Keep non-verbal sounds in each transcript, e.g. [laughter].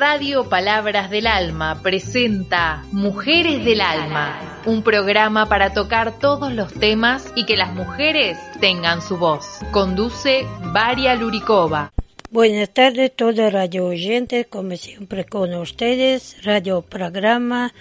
Radio Palabras del Alma presenta Mujeres del Alma, un programa para tocar todos los temas y que las mujeres tengan su voz. Conduce Varia Luricova. Buenas tardes, todos radio oyentes, como siempre con ustedes, radio programa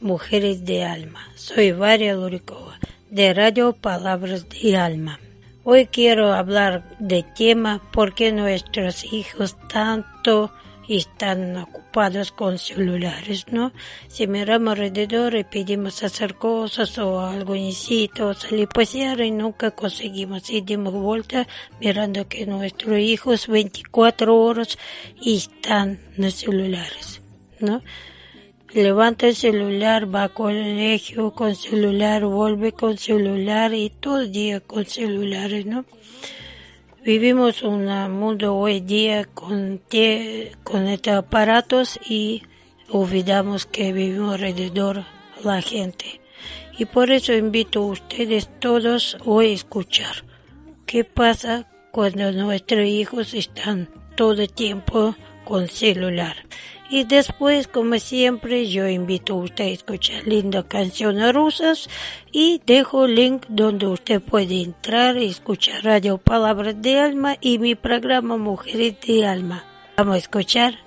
Mujeres de Alma. Soy Varia Luricova, de Radio Palabras de Alma. Hoy quiero hablar de tema por qué nuestros hijos tanto están ocupados con celulares, ¿no? Si miramos alrededor y pedimos hacer cosas o algo o salir a pasear y nunca conseguimos y dimos vuelta mirando que nuestros hijos 24 horas están en los celulares, ¿no? Levanta el celular, va al colegio con celular, vuelve con celular y todo el día con celulares, ¿no? Vivimos un mundo hoy día con, con estos aparatos y olvidamos que vivimos alrededor la gente. Y por eso invito a ustedes todos hoy a escuchar qué pasa cuando nuestros hijos están todo el tiempo con celular. Y después, como siempre, yo invito a usted a escuchar lindas canciones rusas y dejo el link donde usted puede entrar y escuchar Radio Palabras de Alma y mi programa Mujeres de Alma. Vamos a escuchar.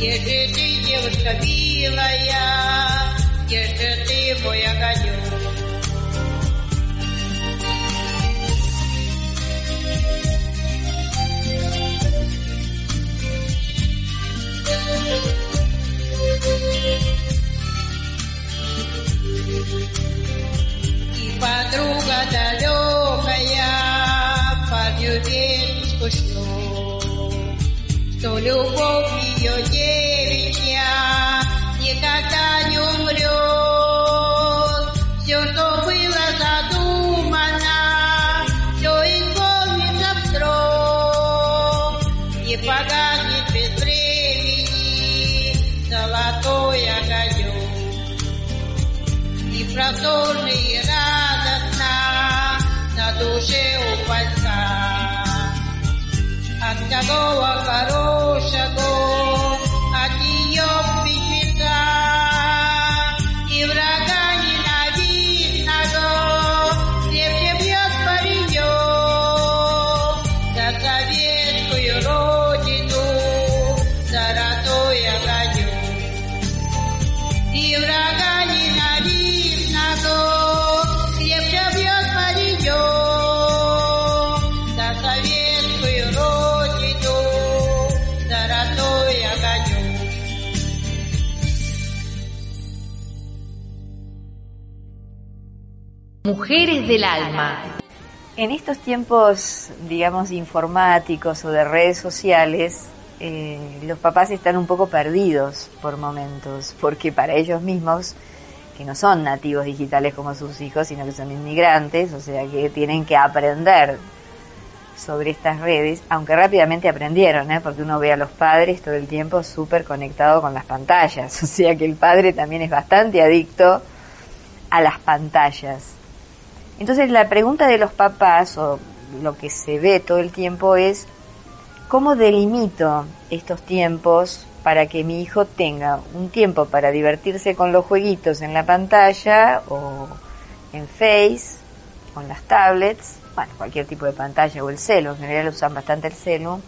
Если ты девушка милая, если ты мой огонек. И подруга далекая под полюбить скучно, что любовь Tuye o falsa, hasta del Alma. En estos tiempos, digamos, informáticos o de redes sociales, eh, los papás están un poco perdidos por momentos, porque para ellos mismos, que no son nativos digitales como sus hijos, sino que son inmigrantes, o sea que tienen que aprender sobre estas redes, aunque rápidamente aprendieron, ¿eh? porque uno ve a los padres todo el tiempo súper conectado con las pantallas, [laughs] o sea que el padre también es bastante adicto a las pantallas. Entonces la pregunta de los papás, o lo que se ve todo el tiempo, es ¿cómo delimito estos tiempos para que mi hijo tenga un tiempo para divertirse con los jueguitos en la pantalla o en Face, con las tablets, bueno, cualquier tipo de pantalla o el celo, en general usan bastante el celo,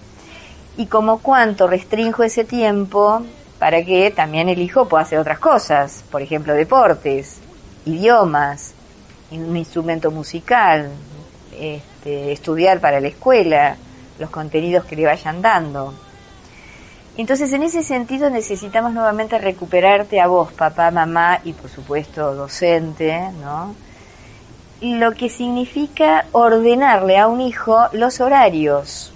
y como cuánto restringo ese tiempo para que también el hijo pueda hacer otras cosas, por ejemplo, deportes, idiomas, un instrumento musical, este, estudiar para la escuela, los contenidos que le vayan dando. Entonces, en ese sentido necesitamos nuevamente recuperarte a vos, papá, mamá y por supuesto docente, ¿no? Lo que significa ordenarle a un hijo los horarios,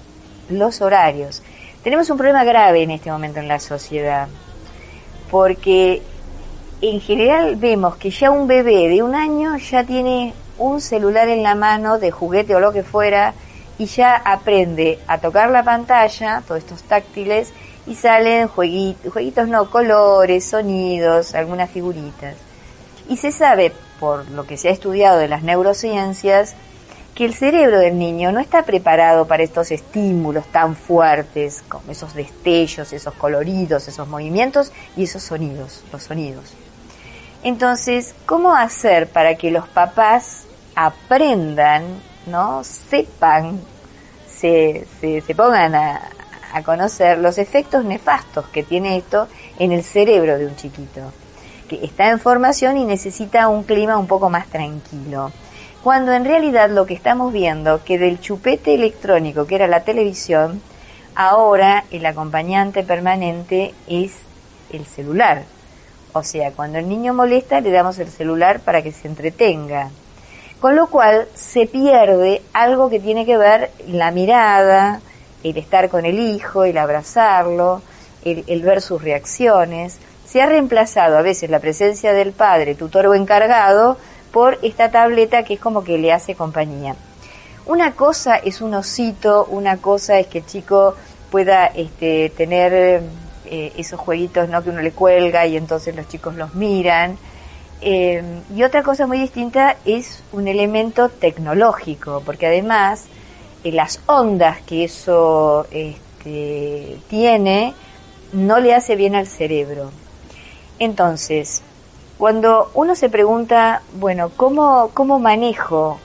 los horarios. Tenemos un problema grave en este momento en la sociedad, porque en general vemos que ya un bebé de un año ya tiene un celular en la mano de juguete o lo que fuera y ya aprende a tocar la pantalla, todos estos táctiles, y salen jueguitos, jueguitos no, colores, sonidos, algunas figuritas. Y se sabe, por lo que se ha estudiado de las neurociencias, que el cerebro del niño no está preparado para estos estímulos tan fuertes, como esos destellos, esos coloridos, esos movimientos y esos sonidos, los sonidos. Entonces, ¿cómo hacer para que los papás aprendan, ¿no? sepan, se, pongan a, a conocer los efectos nefastos que tiene esto en el cerebro de un chiquito, que está en formación y necesita un clima un poco más tranquilo. Cuando en realidad lo que estamos viendo, que del chupete electrónico que era la televisión, ahora el acompañante permanente es el celular. O sea, cuando el niño molesta le damos el celular para que se entretenga. Con lo cual se pierde algo que tiene que ver la mirada, el estar con el hijo, el abrazarlo, el, ver sus reacciones. Se ha reemplazado a veces la presencia del padre, tutor o encargado, por esta tableta que es como que le hace compañía. Una cosa es un osito, una cosa es que el chico pueda este, tener eh, esos jueguitos ¿no? que uno le cuelga y entonces los chicos los miran. Eh, y otra cosa muy distinta es un elemento tecnológico, porque además eh, las ondas que eso este, tiene no le hace bien al cerebro. Entonces, cuando uno se pregunta, bueno, ¿cómo, cómo manejo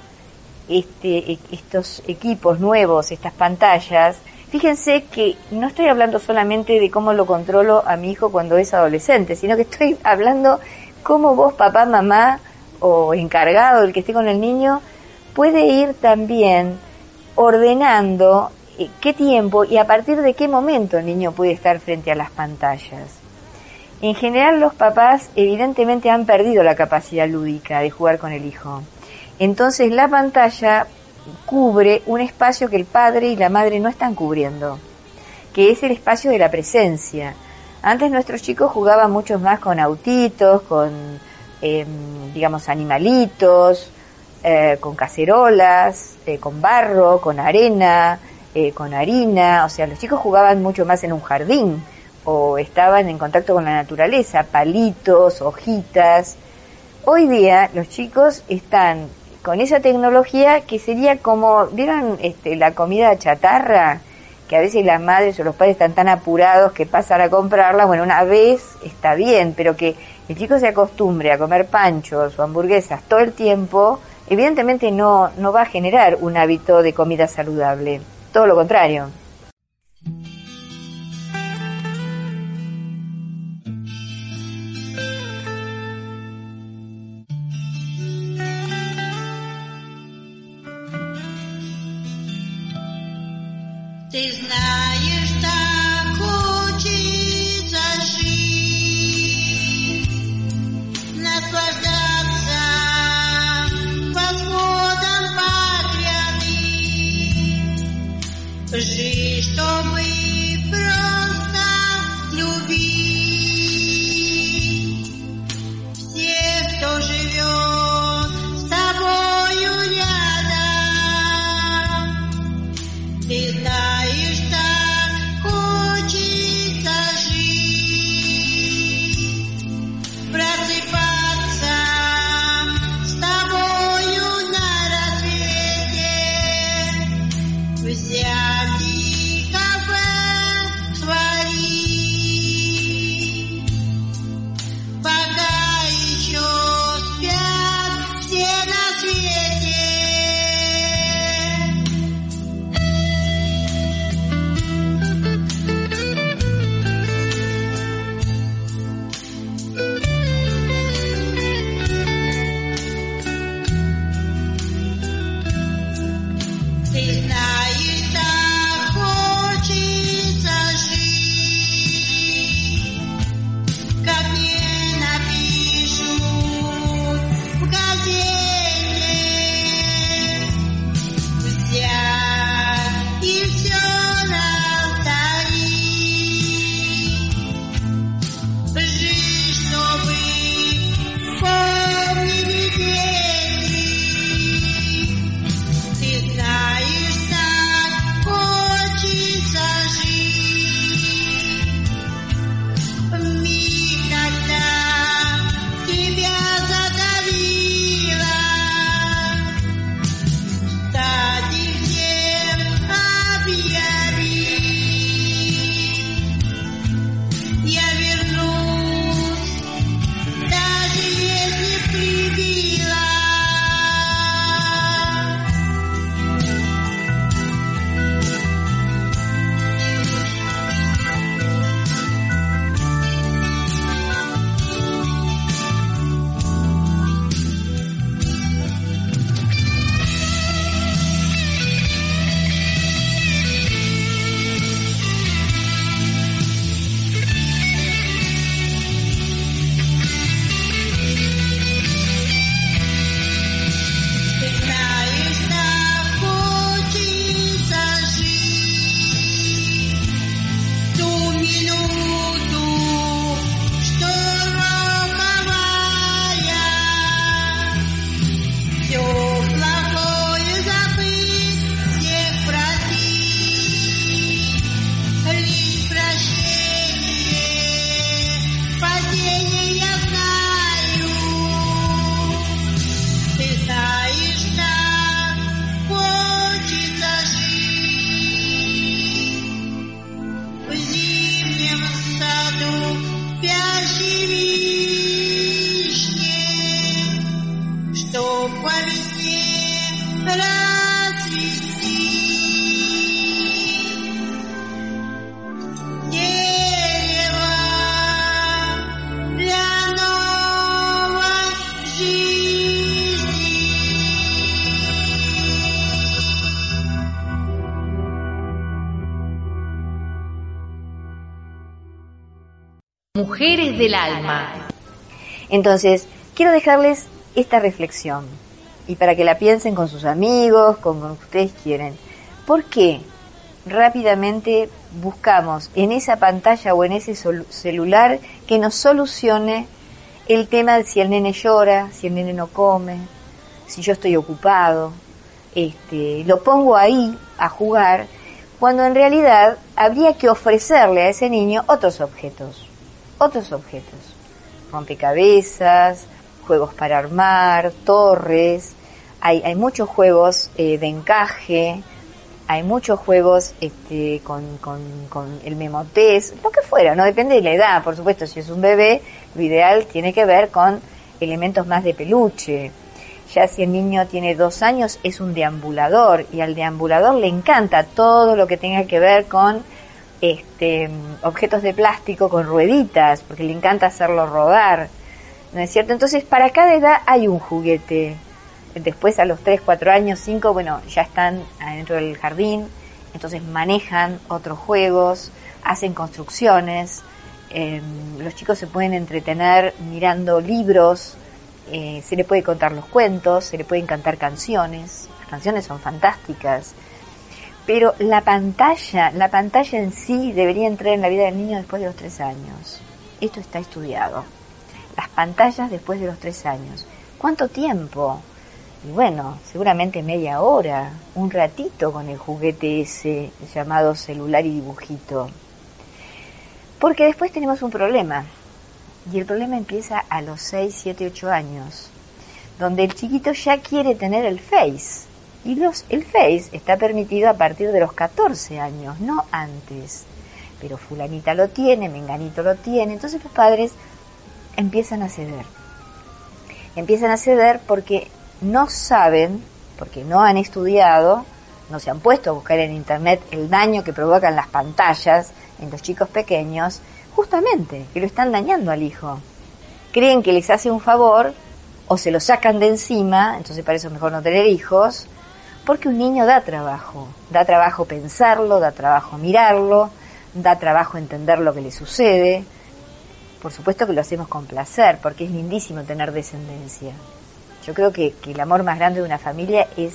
este, e, estos equipos nuevos, estas pantallas? Fíjense que no estoy hablando solamente de cómo lo controlo a mi hijo cuando es adolescente, sino que estoy hablando cómo vos, papá, mamá o encargado, el que esté con el niño, puede ir también ordenando eh, qué tiempo y a partir de qué momento el niño puede estar frente a las pantallas. En general los papás evidentemente han perdido la capacidad lúdica de jugar con el hijo. Entonces la pantalla cubre un espacio que el padre y la madre no están cubriendo, que es el espacio de la presencia. Antes nuestros chicos jugaban mucho más con autitos, con, em, digamos, animalitos, eh, con cacerolas, eh, con barro, con arena, eh, con harina, o sea, los chicos jugaban mucho más en un jardín o estaban en contacto con la naturaleza, palitos, hojitas. Hoy día los chicos están con esa tecnología que sería como, ¿vieron este, la comida chatarra? Que a veces las madres o los padres están tan apurados que pasan a comprarla, bueno, una vez está bien, pero que el chico se acostumbre a comer panchos o hamburguesas todo el tiempo, evidentemente no, no va a generar un hábito de comida saludable. Todo lo contrario. Shri Mujeres del alma. Entonces, quiero dejarles esta reflexión y para que la piensen con sus amigos, como ustedes quieren. ¿Por qué rápidamente buscamos en esa pantalla o en ese celular que nos solucione el tema de si el nene llora, si el nene no come, si yo estoy ocupado? Este, lo pongo ahí a jugar cuando en realidad habría que ofrecerle a ese niño otros objetos otros objetos, rompecabezas, juegos para armar, torres, hay, hay muchos juegos eh, de encaje, hay muchos juegos este, con, con, con el memotés, lo que fuera, no depende de la edad, por supuesto, si es un bebé, lo ideal tiene que ver con elementos más de peluche. Ya si el niño tiene dos años es un deambulador. Y al deambulador le encanta todo lo que tenga que ver con este, objetos de plástico con rueditas, porque le encanta hacerlo rodar, ¿no es cierto? Entonces, para cada edad hay un juguete. Después, a los 3, 4 años, 5, bueno, ya están adentro del jardín, entonces manejan otros juegos, hacen construcciones, em, los chicos se pueden entretener mirando libros, eh, se le puede contar los cuentos, se le pueden cantar canciones, las canciones son fantásticas, pero la pantalla, la pantalla en sí debería entrar en la vida del niño después de los tres años. Esto está estudiado. Las pantallas después de los tres años. ¿Cuánto tiempo? Y bueno, seguramente media hora, un ratito con el juguete ese llamado celular y dibujito. Porque después tenemos un problema. Y el problema empieza a los 6, 7, 8 años, donde el chiquito ya quiere tener el face y los, el Face está permitido a partir de los 14 años, no antes. Pero fulanita lo tiene, menganito lo tiene. Entonces los padres empiezan a ceder. Empiezan a ceder porque no saben, porque no han estudiado, no se han puesto a buscar en Internet el daño que provocan las pantallas en los chicos pequeños, justamente, que lo están dañando al hijo. Creen que les hace un favor o se lo sacan de encima, entonces para eso es mejor no tener hijos, porque un niño da trabajo, da trabajo pensarlo, da trabajo mirarlo, da trabajo entender lo que le sucede. Por supuesto que lo hacemos con placer, porque es lindísimo tener descendencia. Yo creo que, el amor más grande de una familia es,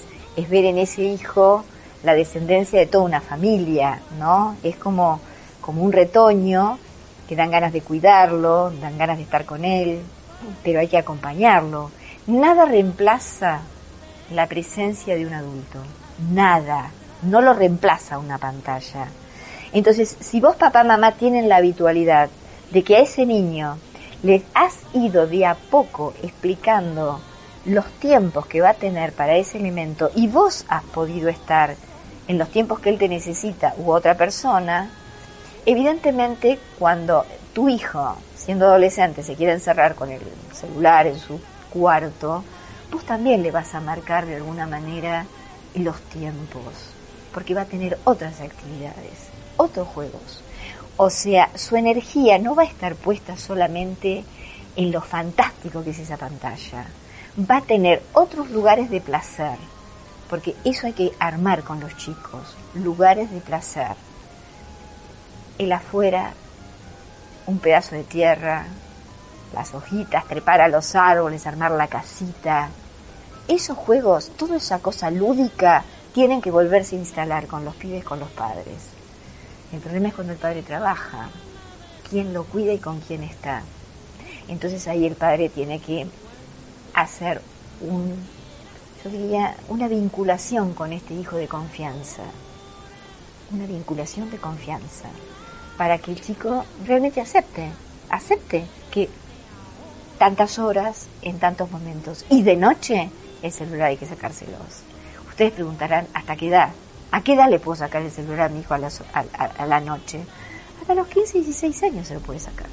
ver en ese hijo la descendencia de toda una familia, ¿no? Es como un retoño que dan ganas de cuidarlo, dan ganas de estar con él, pero hay que acompañarlo. Nada reemplaza la presencia de un adulto. Nada. No lo reemplaza una pantalla. Entonces, si vos, papá, mamá, tienen la habitualidad de que a ese niño les has ido de a poco explicando los tiempos que va a tener para ese elemento y vos has podido estar en los tiempos que él te necesita u otra persona, evidentemente cuando tu hijo, siendo adolescente, se quiere encerrar con el celular en su cuarto, vos también le vas a marcar de alguna manera los tiempos, porque va a tener otras actividades, otros juegos. O sea, su energía no va a estar puesta solamente en lo fantástico que es esa pantalla, va a tener otros lugares de placer, porque eso hay que armar con los chicos, lugares de placer. El afuera, un pedazo de tierra, las hojitas, trepar a los árboles, armar la casita. Esos juegos, toda esa cosa lúdica, tienen que volverse a instalar con los pibes, con los padres. El problema es cuando el padre trabaja, quién lo cuida y con quién está. Entonces ahí el padre tiene que hacer un, yo diría, una vinculación con este hijo de confianza. Una vinculación de confianza. Para que el chico realmente acepte, acepte que tantas horas en tantos momentos. Y de noche el celular hay que sacárselos. Ustedes preguntarán, ¿hasta qué edad? ¿A qué edad le puedo sacar el celular a mi hijo a, la noche? Hasta los 15, 16 años se lo puede sacar.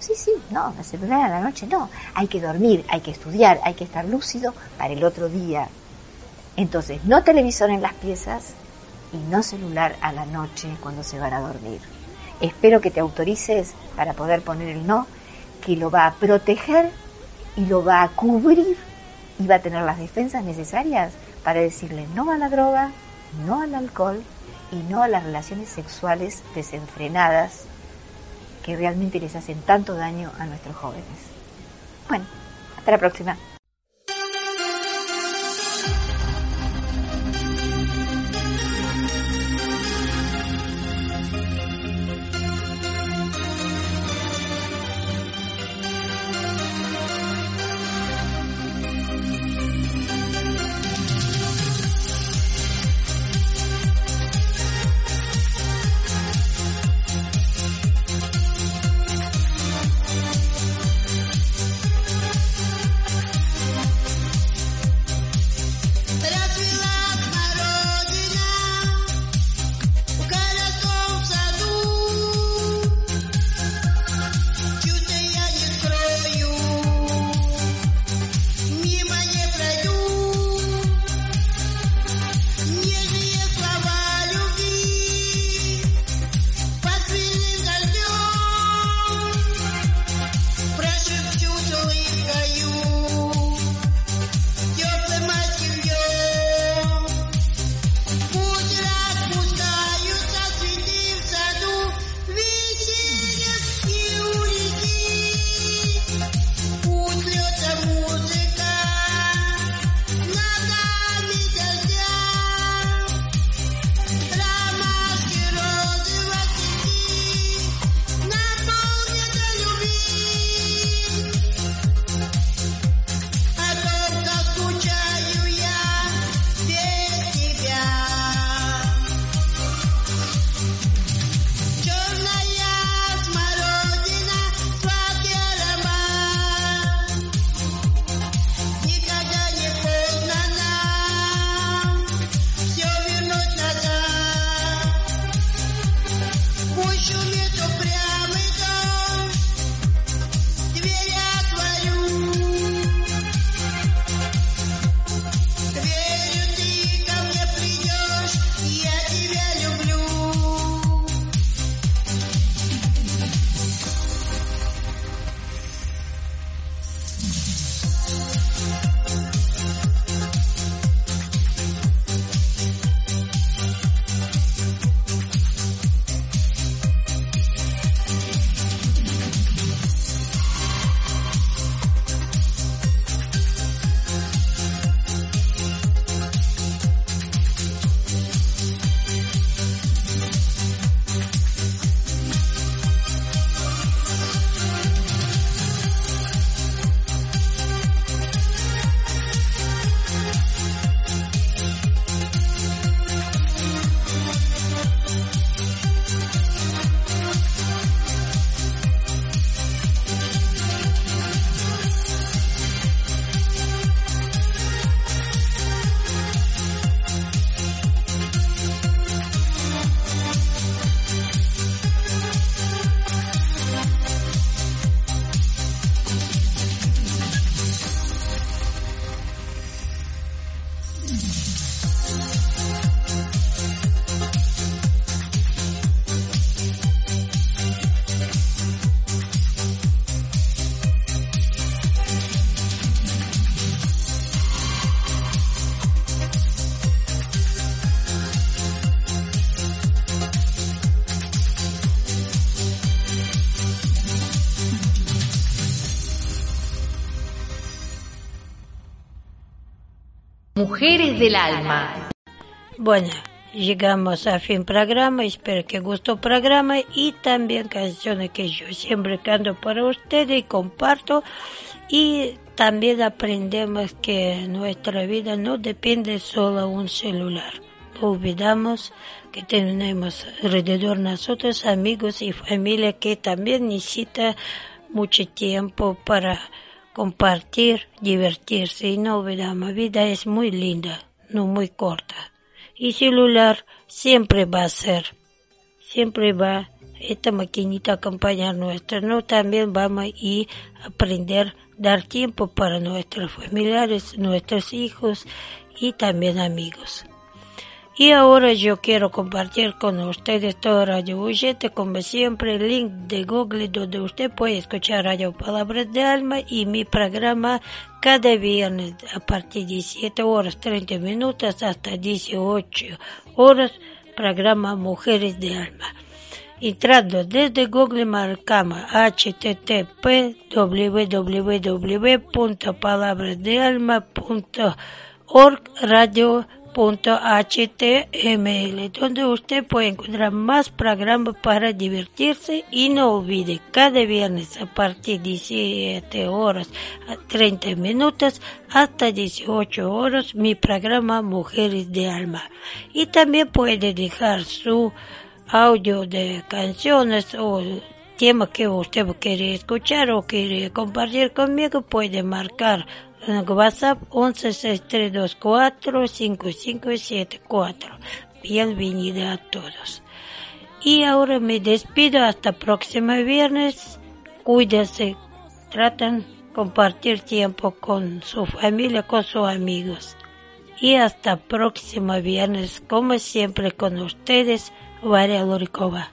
Sí, sí, no, el celular a la noche no. Hay que dormir, hay que estudiar, hay que estar lúcido para el otro día. Entonces, no televisor en las piezas y no celular a la noche cuando se van a dormir. Espero que te autorices para poder poner el no, que lo va a proteger y lo va a cubrir y va a tener las defensas necesarias para decirle no a la droga, no al alcohol y no a las relaciones sexuales desenfrenadas que realmente les hacen tanto daño a nuestros jóvenes. Bueno, hasta la próxima. Mujeres del Alma. Bueno, llegamos a fin programa, espero que gustó programa y también canciones que yo siempre canto para ustedes y comparto y también aprendemos que nuestra vida no depende solo de un celular. No olvidamos que tenemos alrededor nosotros amigos y familia que también necesita mucho tiempo para compartir, divertirse y no olvidamos, la vida es muy linda, no muy corta. Y celular siempre va a ser, siempre va a esta maquinita acompañar nuestra, ¿no? También vamos a aprender dar tiempo para nuestros familiares, nuestros hijos y también amigos. Y ahora yo quiero compartir con ustedes todo Radio Oyente, como siempre, el link de Google donde usted puede escuchar Radio Palabras de Alma y mi programa cada viernes a partir de 17 horas 30 minutos hasta 18 horas, programa Mujeres de Alma. Entrando desde Google marcamos http www.palabrasdealma.org radio .html donde usted puede encontrar más programas para divertirse y no olvide cada viernes a partir de 17 horas a 30 minutos hasta 18 horas mi programa Mujeres de Alma. Y también puede dejar su audio de canciones o tema que usted quiere escuchar o quiere compartir conmigo puede marcar WhatsApp 1163245574. Bienvenida a todos. Y ahora me despido hasta próximo viernes. Cuídense, tratan compartir tiempo con su familia, con sus amigos. Y hasta próximo viernes, como siempre con ustedes, Varia Lurikova.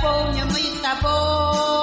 tapón, ñamita tapón.